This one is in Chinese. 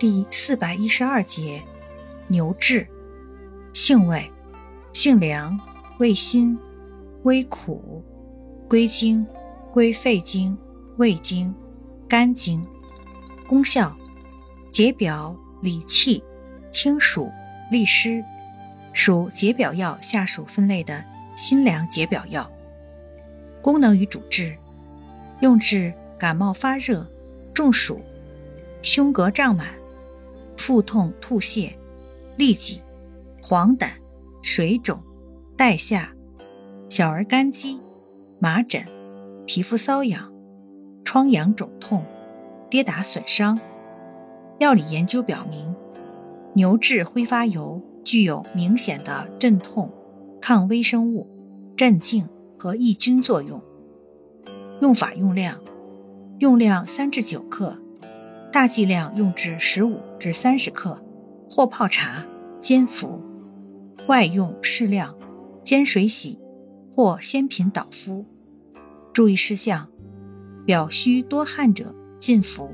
第四百一十二节，牛至，性味，性凉，味辛，微苦，归经，归肺经、胃经、肝经。功效，解表理气，清暑利湿，属解表药下属分类的辛凉解表药。功能与主治，用治感冒发热、中暑、胸膈胀满。腹痛、吐泻、痢疾、黄疸、水肿、带下、小儿干肌、麻疹、皮肤瘙痒、疮疡肿痛、跌打损伤。药理研究表明，牛至挥发油具有明显的镇痛、抗微生物、镇静和抑菌作用。用法用量：用量三至九克。大剂量用至十五至三十克，或泡茶煎服。外用适量，煎水洗，或鲜品捣敷。注意事项：表虚多汗者禁服。